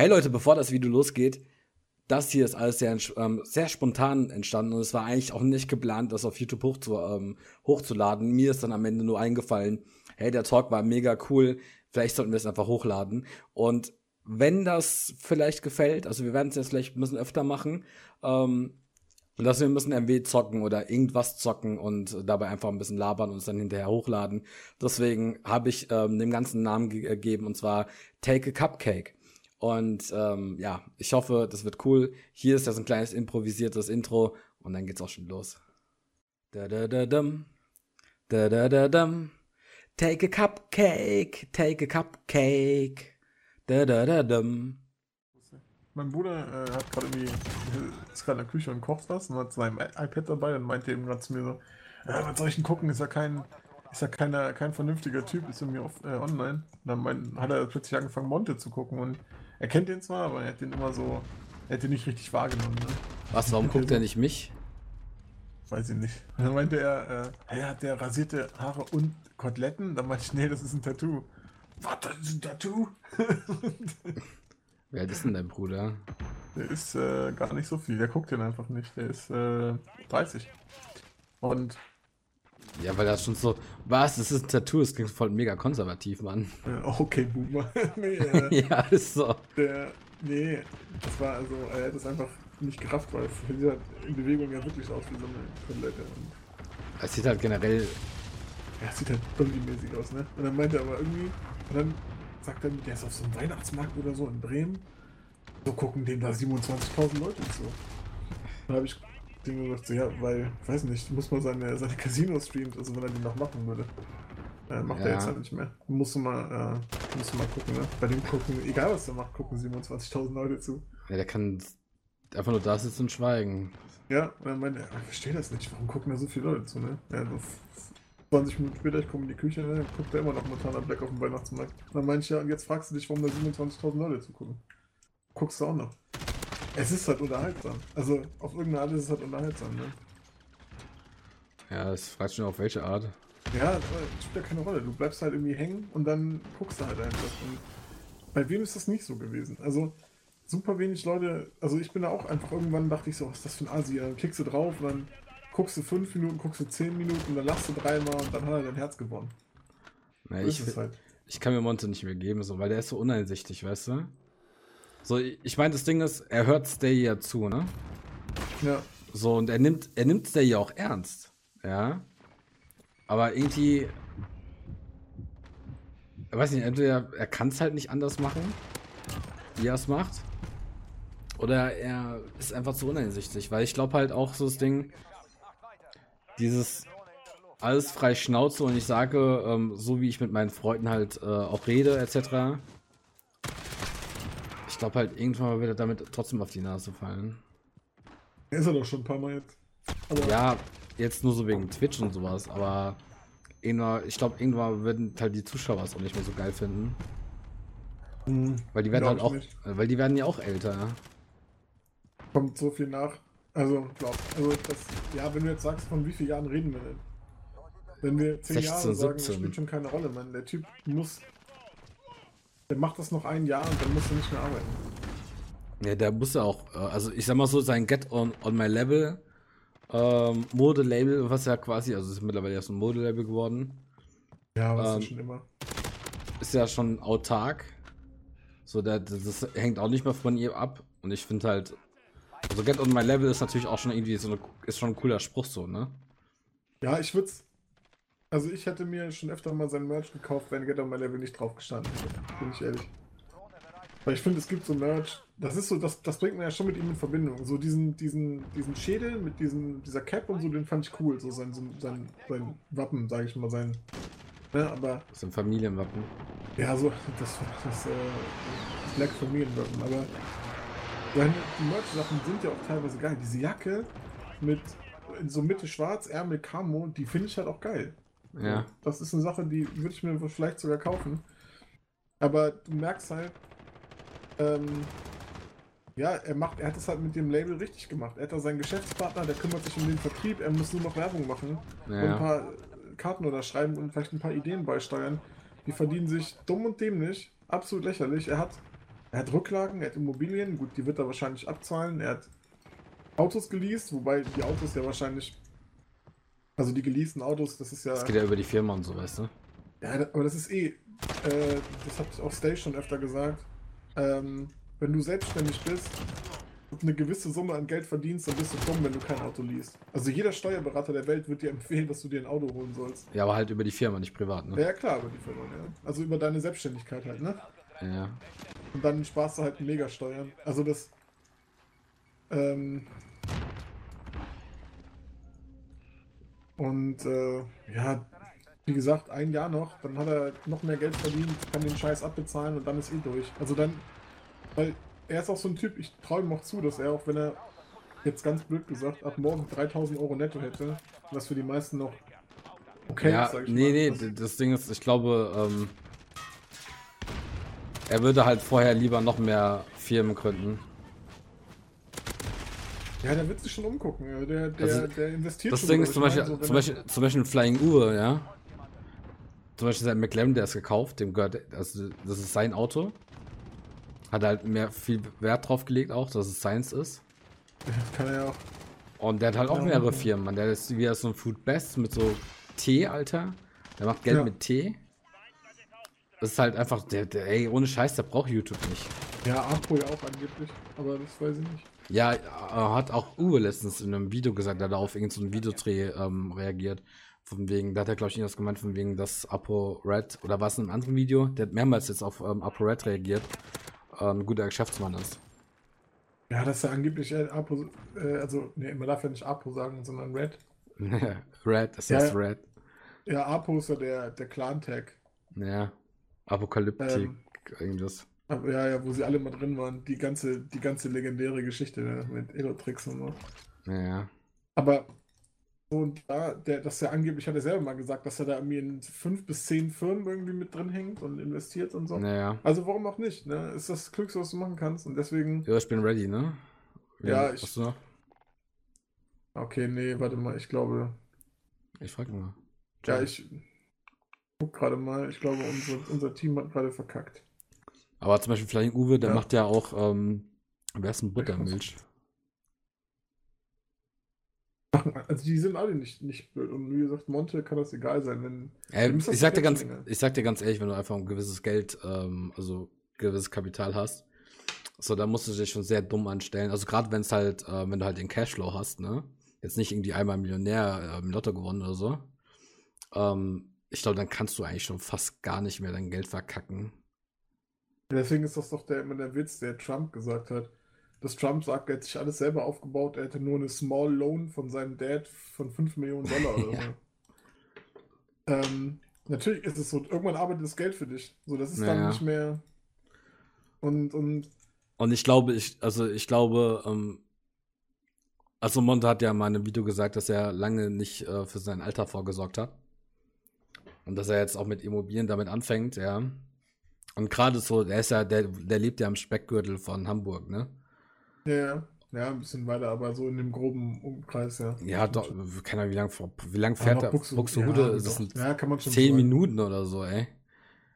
Hey Leute, bevor das Video losgeht, das hier ist alles sehr, ähm, sehr spontan entstanden und es war eigentlich auch nicht geplant, das auf YouTube hochzu, ähm, hochzuladen. Mir ist dann am Ende nur eingefallen, hey, der Talk war mega cool, vielleicht sollten wir es einfach hochladen. Und wenn das vielleicht gefällt, also wir werden es jetzt vielleicht ein bisschen öfter machen, ähm, dass wir müssen MW zocken oder irgendwas zocken und dabei einfach ein bisschen labern und es dann hinterher hochladen. Deswegen habe ich ähm, dem ganzen Namen gegeben und zwar Take a Cupcake. Und ähm, ja, ich hoffe, das wird cool. Hier ist das ein kleines improvisiertes Intro und dann geht's auch schon los. Da da da dum. Da da da dum. Take a cupcake, take a cupcake. Da da da dum. Mein Bruder äh, hat gerade irgendwie, ist gerade in der Küche und kocht was und hat sein iPad dabei und meinte eben gerade zu mir so, äh, was soll ich denn gucken? Ist ja kein, ist ja keiner, kein vernünftiger Typ, ist irgendwie auf, äh, online. Und dann mein, hat er plötzlich angefangen, Monte zu gucken und er kennt den zwar, aber er hat den immer so, er hat den nicht richtig wahrgenommen. Ne? Was, warum guckt er nicht mich? Weiß ich nicht. Dann meinte er, äh, hey, hat der rasierte Haare und Koteletten? Dann meinte ich, nee, das ist ein Tattoo. Was, das ist ein Tattoo? Wer ist denn dein Bruder? Der ist äh, gar nicht so viel. Der guckt den einfach nicht. Der ist äh, 30. Und. Ja, weil das schon so. Was? Das ist ein Tattoo. Das klingt voll mega konservativ, Mann. Okay, Boomer. nee, äh, ja, ist so. Der. Nee, das war also. Er hat es einfach nicht gerafft, weil es sieht halt in Bewegung ja wirklich aus wie so eine Kotelette. Es sieht halt generell. Ja, es sieht halt zombie-mäßig aus, ne? Und dann meinte er aber irgendwie. Und dann sagt er, der ist auf so einem Weihnachtsmarkt oder so in Bremen. So gucken dem da 27.000 Leute zu. Dann habe ich dem gesagt, so, ja, weil, ich weiß nicht, muss man seine, seine Casino streamt, also wenn er den noch machen würde. Äh, macht ja. er jetzt halt nicht mehr. Musst du mal, äh, musst du mal gucken, ne? Bei dem gucken, egal was er macht, gucken 27.000 Leute zu. Ja, der kann einfach nur da sitzen und schweigen. Ja, und dann meinte er, ich verstehe das nicht, warum gucken da so viele Leute zu, ne? Ja, 20 Minuten später, ich komme in die Küche, ne, guckt er immer noch Montana Black auf dem Weihnachtsmarkt. Dann meinte ich ja, und jetzt fragst du dich, warum da 27.000 Leute zugucken. Guckst du auch noch. Es ist halt unterhaltsam. Also, auf irgendeine Art ist es halt unterhaltsam, ne? Ja, das fragt schon auf welche Art. Ja, das spielt ja keine Rolle. Du bleibst halt irgendwie hängen und dann guckst du halt einfach. Und bei wem ist das nicht so gewesen? Also, super wenig Leute, also ich bin da auch einfach irgendwann dachte ich so, was ist das für ein Asi? Dann klickst du drauf und dann guckst du fünf Minuten, guckst du zehn Minuten, dann lachst du dreimal und dann hat er dein Herz gewonnen. Na, ich, halt. ich kann mir Monte nicht mehr geben, so, weil der ist so uneinsichtig, weißt du? So, ich meine, das Ding ist, er hört Stay ja zu, ne? Ja. So, und er nimmt, er nimmt Stay ja auch ernst. Ja. Aber irgendwie. Ich weiß nicht, entweder er kann es halt nicht anders machen, wie er es macht. Oder er ist einfach zu uneinsichtig, weil ich glaube halt auch so das Ding, dieses alles frei Schnauze und ich sage, ähm, so wie ich mit meinen Freunden halt äh, auch rede, etc. Ich glaube halt, irgendwann wird er damit trotzdem auf die Nase fallen. Ist er doch schon ein paar Mal jetzt. Aber ja, jetzt nur so wegen Twitch und sowas, aber ich glaube, irgendwann würden halt die Zuschauer es auch nicht mehr so geil finden. Mhm, weil die werden halt auch, nicht. weil die werden ja auch älter. Kommt so viel nach. Also, glaub, also das, ja, wenn du jetzt sagst, von wie vielen Jahren reden wir denn? Wenn wir 10 Jahre sagen, das spielt schon keine Rolle, man. Der Typ muss, der macht das noch ein Jahr und dann muss er nicht mehr arbeiten. Ja, der muss ja auch, äh, also ich sag mal so, sein Get on, on My Level ähm, Modelabel, was ja quasi, also ist mittlerweile ja so ein Modelabel geworden. Ja, was ähm, ist schon immer. Ist ja schon autark. So, der, das hängt auch nicht mehr von ihr ab. Und ich finde halt, also Get on my level ist natürlich auch schon irgendwie so eine, ist schon ein cooler Spruch so, ne? Ja, ich würde also ich hätte mir schon öfter mal sein Merch gekauft, wenn Get on my level nicht drauf gestanden hätte, bin ich ehrlich. Weil ich finde, es gibt so Merch, das ist so, das, das bringt man ja schon mit ihm in Verbindung. So diesen, diesen, diesen Schädel mit diesem, dieser Cap und so, den fand ich cool. So sein, sein, sein, sein Wappen, sage ich mal, sein. Ne, aber. So ein Familienwappen. Ja, so, das, das, äh, das Black Familienwappen, aber seine, die Merch-Sachen sind ja auch teilweise geil. Diese Jacke mit so Mitte schwarz, Ärmel Camo, die finde ich halt auch geil. Ja. Das ist eine Sache, die würde ich mir vielleicht sogar kaufen. Aber du merkst halt, ähm, ja, er macht, er hat es halt mit dem Label richtig gemacht. Er hat da seinen Geschäftspartner, der kümmert sich um den Vertrieb, er muss nur noch Werbung machen ja. und ein paar Karten oder schreiben und vielleicht ein paar Ideen beisteuern. Die verdienen sich dumm und dämlich, absolut lächerlich. Er hat Er hat Rücklagen, er hat Immobilien, gut, die wird er wahrscheinlich abzahlen. Er hat Autos geleast, wobei die Autos ja wahrscheinlich. Also die geleasten Autos, das ist ja. Das geht ja über die Firma und so, weißt du? Ja, aber das ist eh. Äh, das hat auch Stay schon öfter gesagt. Ähm, wenn du selbstständig bist und eine gewisse Summe an Geld verdienst, dann bist du dumm, wenn du kein Auto liest. Also jeder Steuerberater der Welt wird dir empfehlen, dass du dir ein Auto holen sollst. Ja, aber halt über die Firma, nicht privat, ne? Ja, klar, über die Firma, ja. Also über deine Selbstständigkeit halt, ne? Ja. Und dann sparst du halt Megasteuern. Also das. Ähm, und äh, ja, wie gesagt, ein Jahr noch, dann hat er noch mehr Geld verdient, kann den Scheiß abbezahlen und dann ist eh durch. Also dann, weil er ist auch so ein Typ, ich traue ihm auch zu, dass er auch, wenn er jetzt ganz blöd gesagt, ab morgen 3000 Euro netto hätte, was für die meisten noch okay ja, ist, sag ich nee, mal. Nee, nee, das Ding ist, ich glaube, ähm, er würde halt vorher lieber noch mehr Firmen gründen. Ja, der wird sich schon umgucken. Der, der, also, der investiert das schon. Das Ding ist zum Beispiel, so, zum, Beispiel, zum Beispiel Flying Uwe, ja. Zum Beispiel sein McLaren, der ist gekauft, dem gehört, also das ist sein Auto. Hat halt mehr viel Wert drauf gelegt auch, dass es seins ist. Ja, kann er ja auch. Und der hat halt auch mehrere Firmen, man. Der ist wie so ein Food Best mit so Tee, Alter. Der macht Geld ja. mit Tee. Das ist halt einfach, der, der, ey, ohne Scheiß, der braucht YouTube nicht. Ja, Apo ja auch angeblich, aber das weiß ich nicht. Ja, hat auch Uwe letztens in einem Video gesagt, der hat auf irgendeinen so Videodreh ähm, reagiert. Von wegen, da hat er, glaube ich, irgendwas gemeint, von wegen, dass Apo Red, oder war es in einem anderen Video, der hat mehrmals jetzt auf ähm, Apo Red reagiert, äh, ein guter Geschäftsmann ist. Ja, dass er angeblich äh, Apo, äh, also, nee, man darf ja nicht Apo sagen, sondern Red. Red, ja, heißt Red. Ja, Apo ist ja der, der Clan-Tag. Ja. Apokalyptik, ähm, irgendwas. Ja, ja, wo sie alle mal drin waren. Die ganze, die ganze legendäre Geschichte ne, mit Elotrix und so. Ja. Aber und da, der, dass er angeblich hat er selber mal gesagt, dass er da irgendwie in fünf bis zehn Firmen irgendwie mit drin hängt und investiert und so. Naja. Also warum auch nicht, ne? Ist das Klügste, was du machen kannst und deswegen. Ja, ich bin ready, ne? Wie ja, ich. Hast du noch? Okay, nee, warte mal, ich glaube. Ich frag mal. Ja, ich guck gerade mal. Ich glaube, unser, unser Team hat gerade verkackt. Aber zum Beispiel Flying Uwe, der ja. macht ja auch, ähm, wer ist ein Buttermilch? Also die sind alle nicht, nicht blöd. Und wie gesagt, Monte kann das egal sein. Wenn, äh, ich, sag dir ganz, ich sag dir ganz ehrlich, wenn du einfach ein gewisses Geld, ähm, also gewisses Kapital hast, so, da musst du dich schon sehr dumm anstellen. Also gerade wenn es halt, äh, wenn du halt den Cashflow hast, ne? Jetzt nicht irgendwie einmal Millionär äh, im Lotto gewonnen oder so. Ähm, ich glaube, dann kannst du eigentlich schon fast gar nicht mehr dein Geld verkacken. Deswegen ist das doch der, immer der Witz, der Trump gesagt hat. Dass Trump sagt, er hätte sich alles selber aufgebaut, er hätte nur eine Small Loan von seinem Dad von 5 Millionen Dollar oder so. ähm, natürlich ist es so, irgendwann arbeitet das Geld für dich. So, das ist naja. dann nicht mehr. Und, und. Und ich glaube, ich, also ich glaube, ähm, also Monte hat ja mal in einem Video gesagt, dass er lange nicht äh, für sein Alter vorgesorgt hat. Und dass er jetzt auch mit Immobilien damit anfängt, ja. Und gerade so, der ist ja, der, der lebt ja am Speckgürtel von Hamburg, ne? Ja, ja, ein bisschen weiter, aber so in dem groben Umkreis, ja. Ja, doch, keine Ahnung, wie lang, wie lang fährt er? Buxtehude, ja, das sind ja, kann man schon 10 Minuten oder so, ey.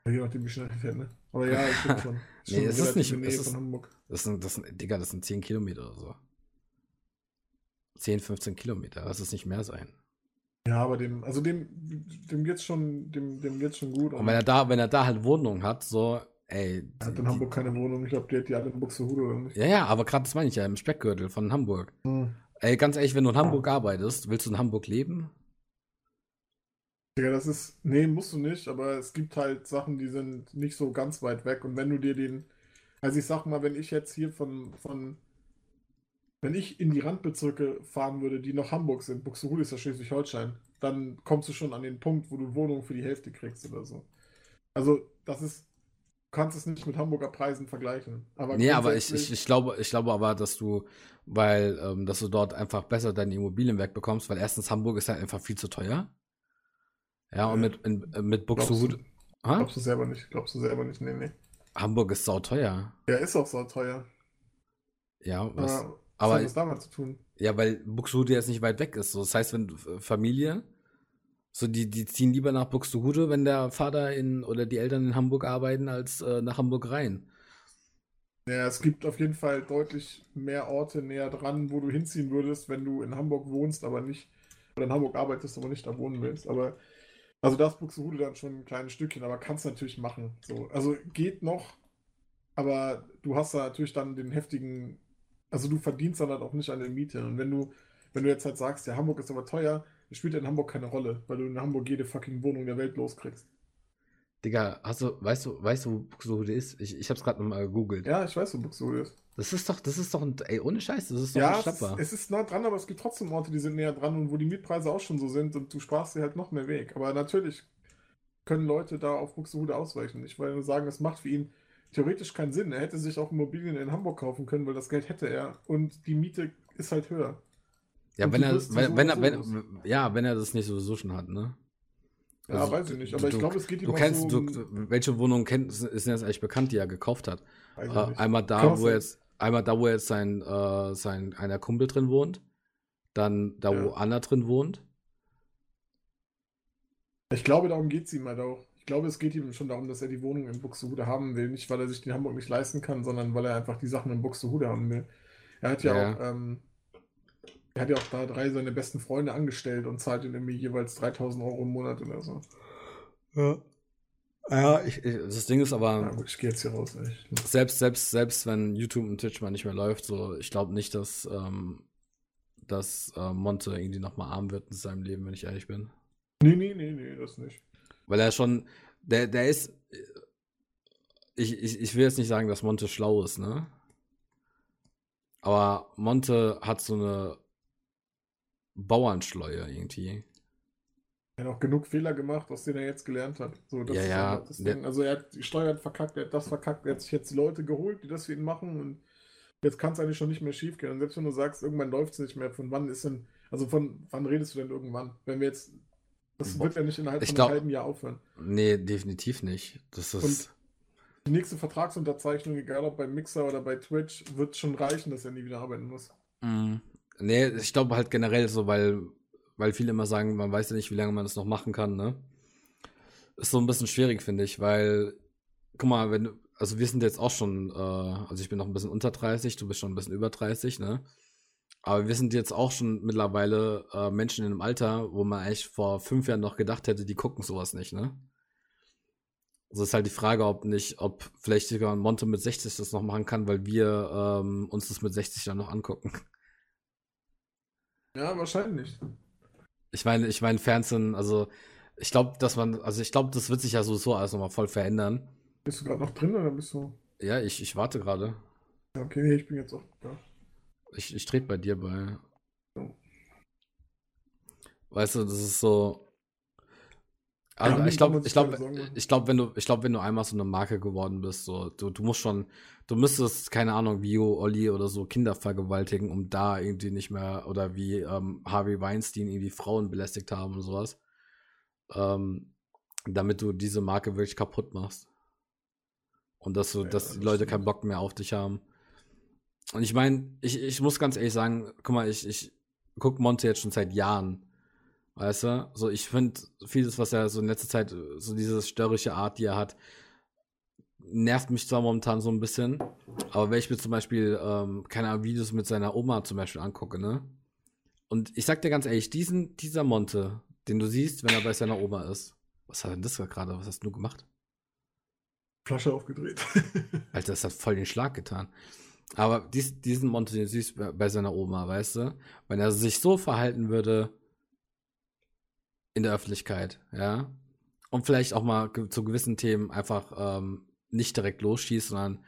Ja, je nachdem, wie schnell er fährt, ne? Aber ja, ich bin schon. nee, es ist nicht, es ist, von Hamburg. Das sind, das sind, Digga, das sind 10 Kilometer oder so. 10, 15 Kilometer, lass es nicht mehr sein. Ja, aber dem, also dem, dem geht's schon, dem, dem geht's schon gut. Und wenn er da, wenn er da halt Wohnung hat, so, ey. Er hat in Hamburg keine Wohnung, ich glaube, die hat die alle in Buxtehude oder nicht. Ja, ja, aber gerade das meine ich ja, im Speckgürtel von Hamburg. Hm. Ey, ganz ehrlich, wenn du in Hamburg arbeitest, willst du in Hamburg leben? Ja, das ist, nee, musst du nicht, aber es gibt halt Sachen, die sind nicht so ganz weit weg. Und wenn du dir den, also ich sag mal, wenn ich jetzt hier von, von wenn ich in die Randbezirke fahren würde, die noch Hamburg sind, Buxtehude ist ja Schleswig-Holstein, dann kommst du schon an den Punkt, wo du Wohnungen für die Hälfte kriegst oder so. Also, das ist, du kannst es nicht mit Hamburger Preisen vergleichen. Aber nee, aber ich, ich, ich, glaube, ich glaube aber, dass du, weil, ähm, dass du dort einfach besser deine Immobilien wegbekommst, weil erstens Hamburg ist halt einfach viel zu teuer. Ja, und mit, in, äh, mit Buxtehude. Glaubst, du, glaubst du selber nicht, glaubst du selber nicht, nee, nee. Hamburg ist sauteuer. Ja, ist auch sauteuer. Ja, was? Aber aber, was hat das damit zu tun? Ja, weil Buxtehude jetzt nicht weit weg ist. So, das heißt, wenn Familie, so die, die ziehen lieber nach Buxtehude, wenn der Vater in oder die Eltern in Hamburg arbeiten, als äh, nach Hamburg rein. Ja, es gibt auf jeden Fall deutlich mehr Orte näher dran, wo du hinziehen würdest, wenn du in Hamburg wohnst, aber nicht, oder in Hamburg arbeitest, aber nicht da wohnen willst. Aber, also da ist Buxtehude dann schon ein kleines Stückchen, aber kannst natürlich machen. So, also geht noch, aber du hast da natürlich dann den heftigen, also du verdienst dann halt auch nicht an der Miete. Und wenn du, wenn du jetzt halt sagst, ja, Hamburg ist aber teuer, dann spielt in Hamburg keine Rolle, weil du in Hamburg jede fucking Wohnung der Welt loskriegst. Digga, hast du, weißt du, weißt du, wo Buxtehude ist? Ich, ich hab's gerade nochmal gegoogelt. Ja, ich weiß, wo Buxtehude ist. Das ist doch, das ist doch ein, ey, ohne Scheiß, das ist doch Ja, ein es Schlapper. es ist nah dran, aber es gibt trotzdem Orte, die sind näher dran und wo die Mietpreise auch schon so sind und du sparst dir halt noch mehr Weg. Aber natürlich können Leute da auf Buxtehude ausweichen. Ich will nur sagen, das macht für ihn theoretisch keinen Sinn. Er hätte sich auch Immobilien in Hamburg kaufen können, weil das Geld hätte er und die Miete ist halt höher. Ja, und wenn er, wenn, wenn er, wenn, ja, wenn er das nicht sowieso schon hat, ne? Ja, Also, weiß ich nicht, du- aber ich du- glaube, es geht ihm Du kennst, so du, welche Wohnung kennt, ist denn jetzt eigentlich bekannt, die er gekauft hat? Ich Äh, einmal da, auch wo jetzt, einmal da, wo jetzt sein, äh, sein einer Kumpel drin wohnt. Dann da, wo Ja. Anna drin wohnt. Ich glaube, darum geht es ihm halt auch. Ich glaube, es geht ihm schon darum, dass er die Wohnung in Buxtehude haben will. Nicht, weil er sich die in Hamburg nicht leisten kann, sondern weil er einfach die Sachen in Buxtehude haben will. Er hat ja, Ja. auch, ähm, er hat ja auch da drei seine besten Freunde angestellt und zahlt ihnen irgendwie jeweils 3000 Euro im Monat oder so. Ja. Ja, ich, ich, das Ding ist aber, Ja, gut, ich gehe jetzt hier raus, echt. selbst, selbst, selbst wenn YouTube und Twitch mal nicht mehr läuft, so, ich glaube nicht, dass, ähm, dass äh, Monte irgendwie nochmal arm wird in seinem Leben, wenn ich ehrlich bin. Nee, nee, nee, nee, das nicht. Weil er schon, der, der ist, ich, ich, ich will jetzt nicht sagen, dass Monte schlau ist, ne? Aber Monte hat so eine Bauernschleue irgendwie. Er hat auch genug Fehler gemacht, aus denen er jetzt gelernt hat. So, das Ja, ist ja, halt das Ding. Also er hat die Steuern verkackt, er hat das verkackt, er hat sich jetzt die Leute geholt, die das für ihn machen und jetzt kann es eigentlich schon nicht mehr schief gehen. Und selbst wenn du sagst, irgendwann läuft es nicht mehr, von wann ist denn, also von wann redest du denn irgendwann? Wenn wir jetzt, das Boah, wird ja nicht innerhalb ich von glaub- einem halben Jahr aufhören. Nee, definitiv nicht. Das ist. Die nächste Vertragsunterzeichnung, egal ob bei Mixer oder bei Twitch, wird schon reichen, dass er nie wieder arbeiten muss. Mm, nee, ich glaube halt generell so, weil, weil viele immer sagen, man weiß ja nicht, wie lange man das noch machen kann, ne? Ist so ein bisschen schwierig, finde ich, weil, guck mal, wenn du, also wir sind jetzt auch schon, äh, also ich bin noch ein bisschen unter 30, du bist schon ein bisschen über 30, ne? Aber wir sind jetzt auch schon mittlerweile äh, Menschen in einem Alter, wo man eigentlich vor fünf Jahren noch gedacht hätte, die gucken sowas nicht, ne? Also ist halt die Frage, ob nicht, ob vielleicht sogar ein Monte mit 60 das noch machen kann, weil wir ähm, uns das mit 60 dann noch angucken. Ja, wahrscheinlich. Ich meine, ich meine, Fernsehen, also ich glaube, dass man, also ich glaube, das wird sich ja sowieso alles nochmal voll verändern. Bist du gerade noch drin oder bist du. Ja, ich, ich warte gerade. Ja, okay, nee, ich bin jetzt auch da. Ich, ich trete bei dir bei. Weißt du, das ist so. Also Ja, ich glaube, ich glaube, ich glaube, wenn du, ich glaube, wenn du einmal so eine Marke geworden bist, so, du, du musst schon, du müsstest, keine Ahnung, wie Olli oder so Kinder vergewaltigen, um da irgendwie nicht mehr, oder wie ähm, Harvey Weinstein irgendwie Frauen belästigt haben und sowas. Ähm, damit du diese Marke wirklich kaputt machst. Und dass du, Ja, dass die das Leute stimmt. keinen Bock mehr auf dich haben. Und ich meine, ich, ich muss ganz ehrlich sagen, guck mal, ich, ich guck Monte jetzt schon seit Jahren. Weißt du? So, ich finde vieles, was er so in letzter Zeit, so diese störrische Art, die er hat, nervt mich zwar momentan so ein bisschen. Aber wenn ich mir zum Beispiel, ähm, keine Ahnung, Videos mit seiner Oma zum Beispiel angucke, ne? Und ich sag dir ganz ehrlich, diesen, dieser Monte, den du siehst, wenn er bei seiner Oma ist, was hat denn das gerade? Was hast du gemacht? Flasche aufgedreht. Alter, das hat voll den Schlag getan. Aber dies, diesen Monte, den siehst du bei- seiner Oma, weißt du? Wenn er sich so verhalten würde in der Öffentlichkeit, ja, und vielleicht auch mal ge- zu gewissen Themen einfach ähm, nicht direkt losschießt, sondern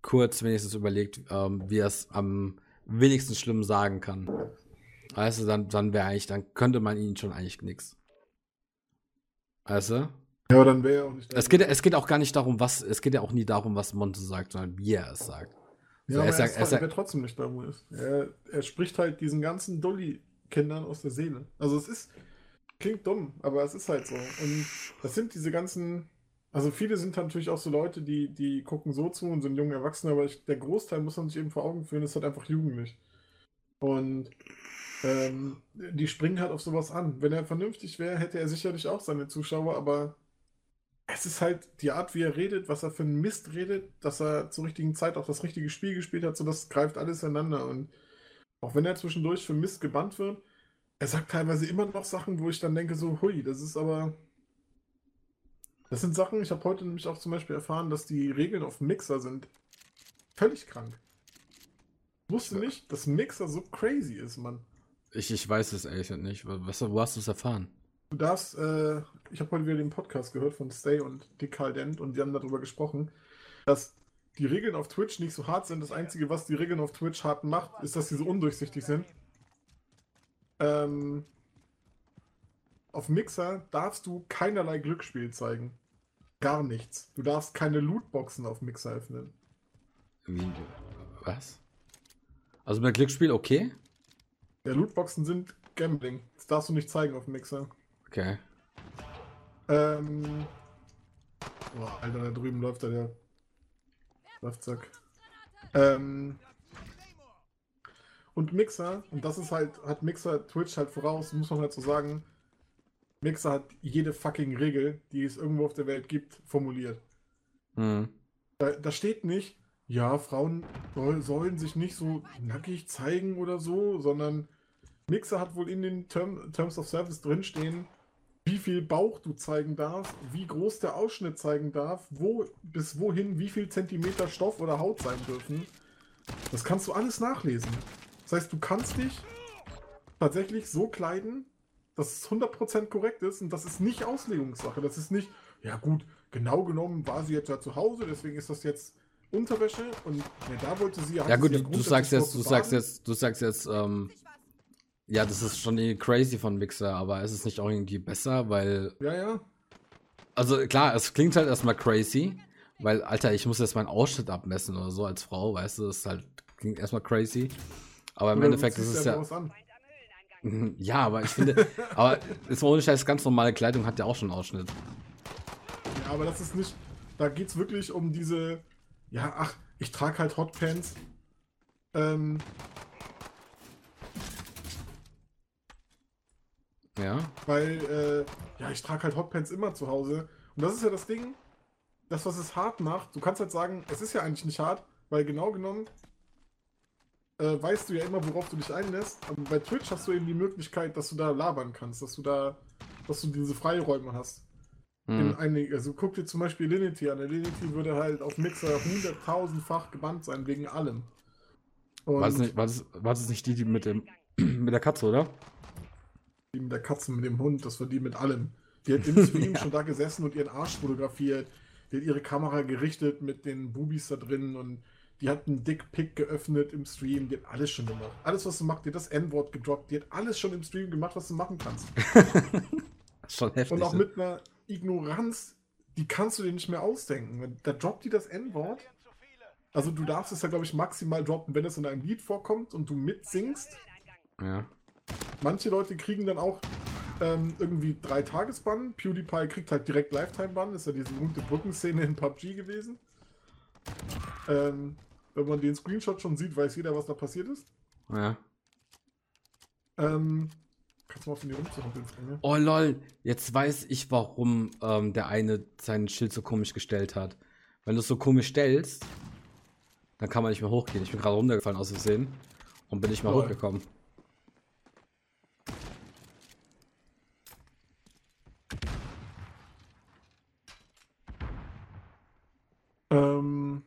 kurz wenigstens überlegt, ähm, wie er es am wenigsten schlimm sagen kann. Weißt du, dann, dann wäre eigentlich, dann könnte man ihn schon eigentlich nix. Weißt du? ja, aber dann wäre er auch nicht. Es geht, es geht auch gar nicht darum, was, es geht ja auch nie darum, was Monte sagt, sondern wie er es sagt. Ja, So, aber er sagt- ist er halt, sagt- wäre trotzdem nicht da, wo er ist. Er, er spricht halt diesen ganzen Dolly-Kindern aus der Seele. Also es ist, klingt dumm, aber es ist halt so. Und das sind diese ganzen, also viele sind natürlich auch so Leute, die, die gucken so zu und sind junge Erwachsene, aber ich, der Großteil muss man sich eben vor Augen führen, ist halt einfach jugendlich. Und ähm, die springen halt auf sowas an. Wenn er vernünftig wäre, hätte er sicherlich auch seine Zuschauer, aber es ist halt die Art, wie er redet, was er für einen Mist redet, dass er zur richtigen Zeit auch das richtige Spiel gespielt hat, so das greift alles ineinander. Und auch wenn er zwischendurch für Mist gebannt wird, er sagt teilweise immer noch Sachen, wo ich dann denke, so, hui, das ist aber. Das sind Sachen, ich habe heute nämlich auch zum Beispiel erfahren, dass die Regeln auf Mixer sind völlig krank. Ich wusste nicht, dass Mixer so crazy ist, Mann. Ich, ich weiß es ehrlich nicht. Was, wo hast du es erfahren? Du darfst, äh, ich habe heute wieder den Podcast gehört von Stay und Dick Caldent und die haben darüber gesprochen, dass die Regeln auf Twitch nicht so hart sind. Das Einzige, was die Regeln auf Twitch hart macht, ist, dass sie so undurchsichtig sind. Ähm, auf Mixer darfst du keinerlei Glücksspiel zeigen. Gar nichts. Du darfst keine Lootboxen auf Mixer öffnen. Was? Also mit Glücksspiel okay? Ja, Lootboxen sind Gambling. Das darfst du nicht zeigen auf Mixer. Okay. Ähm. Boah, Alter, da drüben läuft da der Saftsack. Ähm. Und Mixer, und das ist halt, hat Mixer Twitch halt voraus, muss man halt so sagen. Mixer hat jede fucking Regel, die es irgendwo auf der Welt gibt, formuliert. Hm. Da, da steht nicht, ja, Frauen soll, sollen sich nicht so nackig zeigen oder so, sondern Mixer hat wohl in den Term, Terms of Service drinstehen, wie viel Bauch du zeigen darfst, wie groß der Ausschnitt zeigen darf, wo bis wohin wie viel Zentimeter Stoff oder Haut sein dürfen. Das kannst du alles nachlesen. Das heißt, du kannst dich tatsächlich so kleiden, dass es 100% korrekt ist und das ist nicht Auslegungssache. Das ist nicht, ja gut, genau genommen war sie jetzt ja zu Hause, deswegen ist das jetzt Unterwäsche und ja, da wollte sie ja. Ja gut, du, du sagst jetzt, du sagst jetzt, du sagst jetzt, ähm, ja, das ist schon crazy von Mixer, aber ist es nicht auch irgendwie besser, weil. Ja, ja. Also klar, es klingt halt erstmal crazy, weil, Alter, ich muss jetzt meinen Ausschnitt abmessen oder so als Frau, weißt du, das ist halt, klingt erstmal crazy. Aber im oder Endeffekt ist es ja. Ja, aber ich finde, aber ist ohne Scheiß ganz normale Kleidung hat ja auch schon einen Ausschnitt. Ja, aber das ist nicht, da geht es wirklich um diese ja, ach, ich trage halt Hotpants. Ähm. Ja. Weil, äh, ja, ich trage halt Hotpants immer zu Hause. Und das ist ja das Ding, das, was es hart macht. Du kannst halt sagen, es ist ja eigentlich nicht hart, weil genau genommen äh, weißt du ja immer, worauf du dich einlässt. Aber bei Twitch hast du eben die Möglichkeit, dass du da labern kannst, dass du da, dass du diese Freiräume hast. In hm. einigen, also guck dir zum Beispiel Linity an. Der Linity würde halt auf Mixer hunderttausendfach gebannt sein, wegen allem. Und war, das nicht, war, das, war das nicht die, die mit, dem, mit der Katze, oder? Die mit der Katze, mit dem Hund, das war die mit allem. Die hat im Stream ja. schon da gesessen und ihren Arsch fotografiert. Die hat ihre Kamera gerichtet mit den Bubis da drin und die hat einen Dickpick geöffnet im Stream. Die hat alles schon gemacht. Alles, was du machst, die hat das N-Wort gedroppt. Die hat alles schon im Stream gemacht, was du machen kannst. schon heftig. Und auch mit einer Ignoranz, die kannst du dir nicht mehr ausdenken. Da droppt die das N-Wort. Also du darfst es ja, glaube ich, maximal droppen, wenn es in einem Lied vorkommt und du mitsingst. Ja. Manche Leute kriegen dann auch ähm, irgendwie drei Tagesbann. PewDiePie kriegt halt direkt Lifetime-Bann. Ist ja diese berühmte Brückenszene in PUBG gewesen. Ähm, wenn man den Screenshot schon sieht, weiß jeder, was da passiert ist. Ja. Ähm, Kannst du mal von dir rumzuhumpeln, Oh lol, jetzt weiß ich, warum ähm, der eine sein Schild so komisch gestellt hat. Wenn du es so komisch stellst, dann kann man nicht mehr hochgehen. Ich bin gerade runtergefallen aus Versehen und bin nicht mehr oh. hochgekommen. Ähm,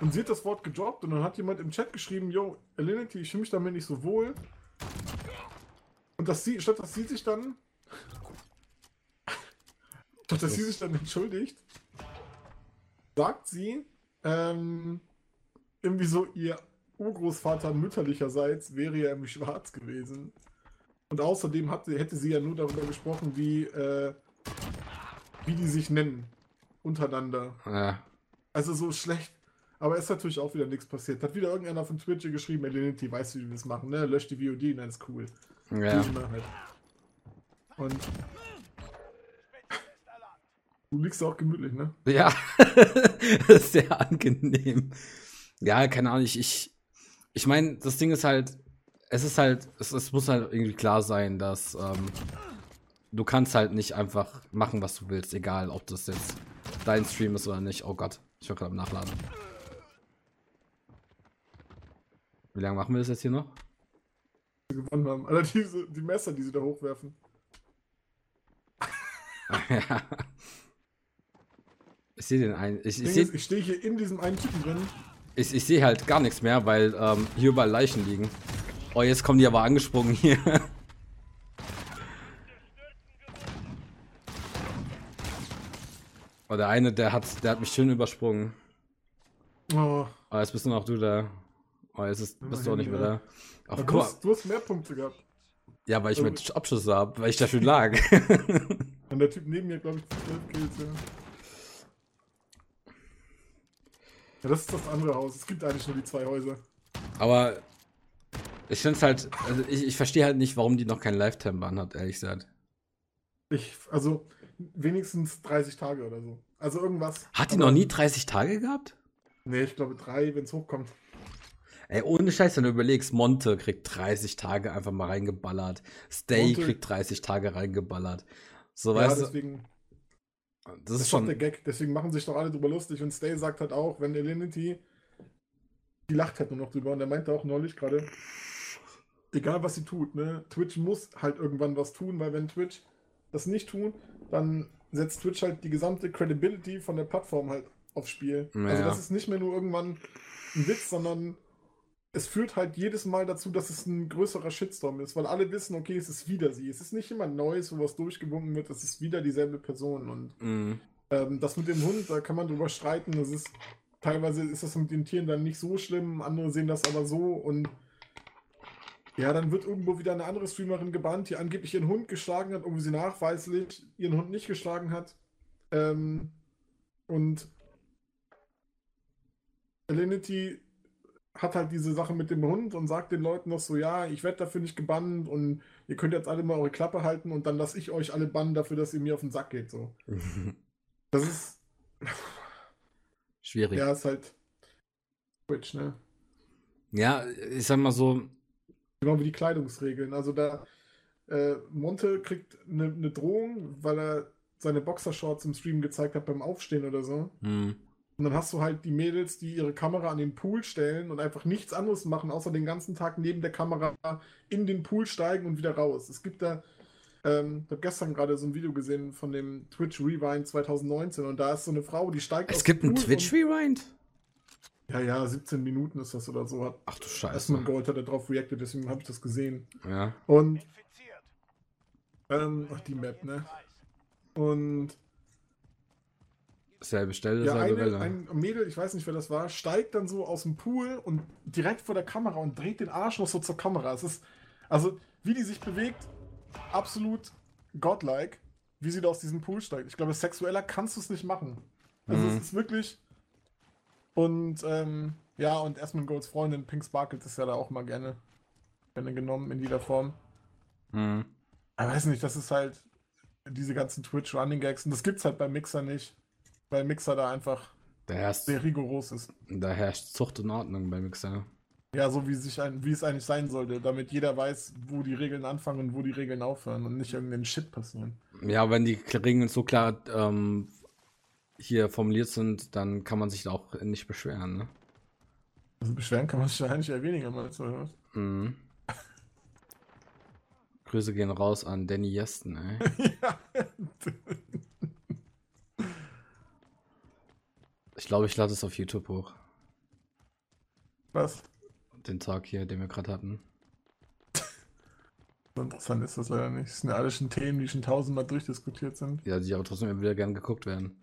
und sie hat das Wort gedroppt und dann hat jemand im Chat geschrieben, yo, Alinity, ich fühle mich damit nicht so wohl. Und dass sie, statt dass sie sich dann. statt dass sie sich dann entschuldigt, sagt sie, ähm, irgendwie so, ihr Urgroßvater mütterlicherseits wäre ja im Schwarz gewesen. Und außerdem hatte, hätte sie ja nur darüber gesprochen, wie, äh, wie die sich nennen. Untereinander. Ja. Also so schlecht. Aber ist natürlich auch wieder nichts passiert. Hat wieder irgendeiner von Twitch geschrieben, Elinity, weißt du, wie wir das machen, ne? Löscht die VOD, dann ist cool. Ja. Halt. Und du liegst auch gemütlich, ne? Ja, sehr angenehm. Ja, keine Ahnung, ich, ich, ich meine, das Ding ist halt, es ist halt, es, es muss halt irgendwie klar sein, dass, ähm, du kannst halt nicht einfach machen, was du willst, egal ob das jetzt dein Stream ist oder nicht. Oh Gott, ich war gerade am Nachladen. Wie lange machen wir das jetzt hier noch? gewonnen haben. Alter, diese, die Messer, die sie da hochwerfen. ja. Ich sehe den einen. Ich, ich, ich stehe hier in diesem einen Typen drin. ich, ich sehe halt gar nichts mehr, weil ähm, hier überall Leichen liegen. Oh, jetzt kommen die aber angesprungen hier. Oh, der eine, der hat, der hat mich schön übersprungen. Oh, Oh, jetzt bist du noch du da. Oh, jetzt ist, bist du auch nicht mehr da. Aber guck du, hast, du hast mehr Punkte gehabt. Ja, weil ich mit Abschüsse habe, weil ich da schön lag. Und der Typ neben mir, glaube ich, 12 Kills, ja. Ja, das ist das andere Haus. Es gibt eigentlich nur die zwei Häuser. Aber ich finde es halt, also ich, ich verstehe halt nicht, warum die noch keinen Lifetime-Ban hat, ehrlich gesagt. Ich, also, wenigstens 30 Tage oder so. Also irgendwas. Hat die noch nie 30 Tage gehabt? Nee, ich glaube drei, wenn es hochkommt. Ey, ohne Scheiß, wenn du überlegst, Monte kriegt 30 Tage einfach mal reingeballert. Stay Monte- kriegt 30 Tage reingeballert. So, Ja, weißt du, deswegen. das Das ist schon. der Gag. Deswegen machen sich doch alle drüber lustig. Und Stay sagt halt auch, wenn Elinity. Die lacht halt nur noch drüber. Und er meinte auch neulich gerade, egal was sie tut, ne, Twitch muss halt irgendwann was tun, weil wenn Twitch das nicht tun, dann setzt Twitch halt die gesamte Credibility von der Plattform halt aufs Spiel. Ja. Also das ist nicht mehr nur irgendwann ein Witz, sondern es führt halt jedes Mal dazu, dass es ein größerer Shitstorm ist, weil alle wissen, okay, es ist wieder sie. Es ist nicht immer Neues, wo was durchgewunken wird, es ist wieder dieselbe Person und Mm, ähm, das mit dem Hund, da kann man drüber streiten. Das ist teilweise ist das mit den Tieren dann nicht so schlimm, andere sehen das aber so und ja, dann wird irgendwo wieder eine andere Streamerin gebannt, die angeblich ihren Hund geschlagen hat, obwohl sie nachweislich ihren Hund nicht geschlagen hat. Ähm, und Alinity hat halt diese Sache mit dem Hund und sagt den Leuten noch so, ja, ich werde dafür nicht gebannt und ihr könnt jetzt alle mal eure Klappe halten und dann lasse ich euch alle bannen dafür, dass ihr mir auf den Sack geht. So. Das ist, Schwierig. Ja. ja, ist halt Twitch, ne? ich sag mal so, Genau wie die Kleidungsregeln. Also da, äh, Monte kriegt eine ne Drohung, weil er seine Boxershorts im Stream gezeigt hat beim Aufstehen oder so. mm, Und dann hast du halt die Mädels, die ihre Kamera an den Pool stellen und einfach nichts anderes machen, außer den ganzen Tag neben der Kamera in den Pool steigen und wieder raus. Es gibt da, ähm, ich habe gestern gerade so ein Video gesehen von dem Twitch Rewind 2019 und da ist so eine Frau, die steigt es gibt einen Twitch Rewind? Ja, ja, 17 Minuten ist das oder so. Hat Ach du Scheiße. Gold hat er drauf reacted, deswegen habe ich das gesehen. Ja. Und ähm, ach, die Map, ne? Und Selbe Stelle, ja, selbe eine, Welle. ein Mädel, ich weiß nicht, wer das war, steigt dann so aus dem Pool und direkt vor der Kamera und dreht den Arsch noch so zur Kamera. Es ist, also, wie die sich bewegt, absolut godlike, wie sie da aus diesem Pool steigt. Ich glaube, sexueller kannst du es nicht machen. Also, Mhm. es ist wirklich. Und, ähm, ja, und Asmund Golds Freundin Pink Sparkles ist ja da auch mal gerne, gerne genommen in jeder Form. Mm. Ich weiß nicht, das ist halt diese ganzen Twitch Running Gags und das gibt's halt beim Mixer nicht, weil Mixer da einfach herrscht, sehr rigoros ist. da herrscht Zucht und Ordnung bei Mixer. Ja, so wie, sich ein, wie es eigentlich sein sollte, damit jeder weiß, wo die Regeln anfangen und wo die Regeln aufhören und nicht irgendein Shit passieren. Ja, wenn die Regeln so klar ähm, hier formuliert sind, dann kann man sich auch nicht beschweren, ne? Also beschweren kann man sich eigentlich eher weniger mal zu hören. Mhm. Grüße gehen raus an Danny Yesten, ey. ja. Ich glaube, ich lade es auf YouTube hoch. Was? Den Talk hier, den wir gerade hatten. So interessant ist das leider nicht. Das sind ja alles schon Themen, die schon tausendmal durchdiskutiert sind. Ja, die aber trotzdem immer wieder gern geguckt werden.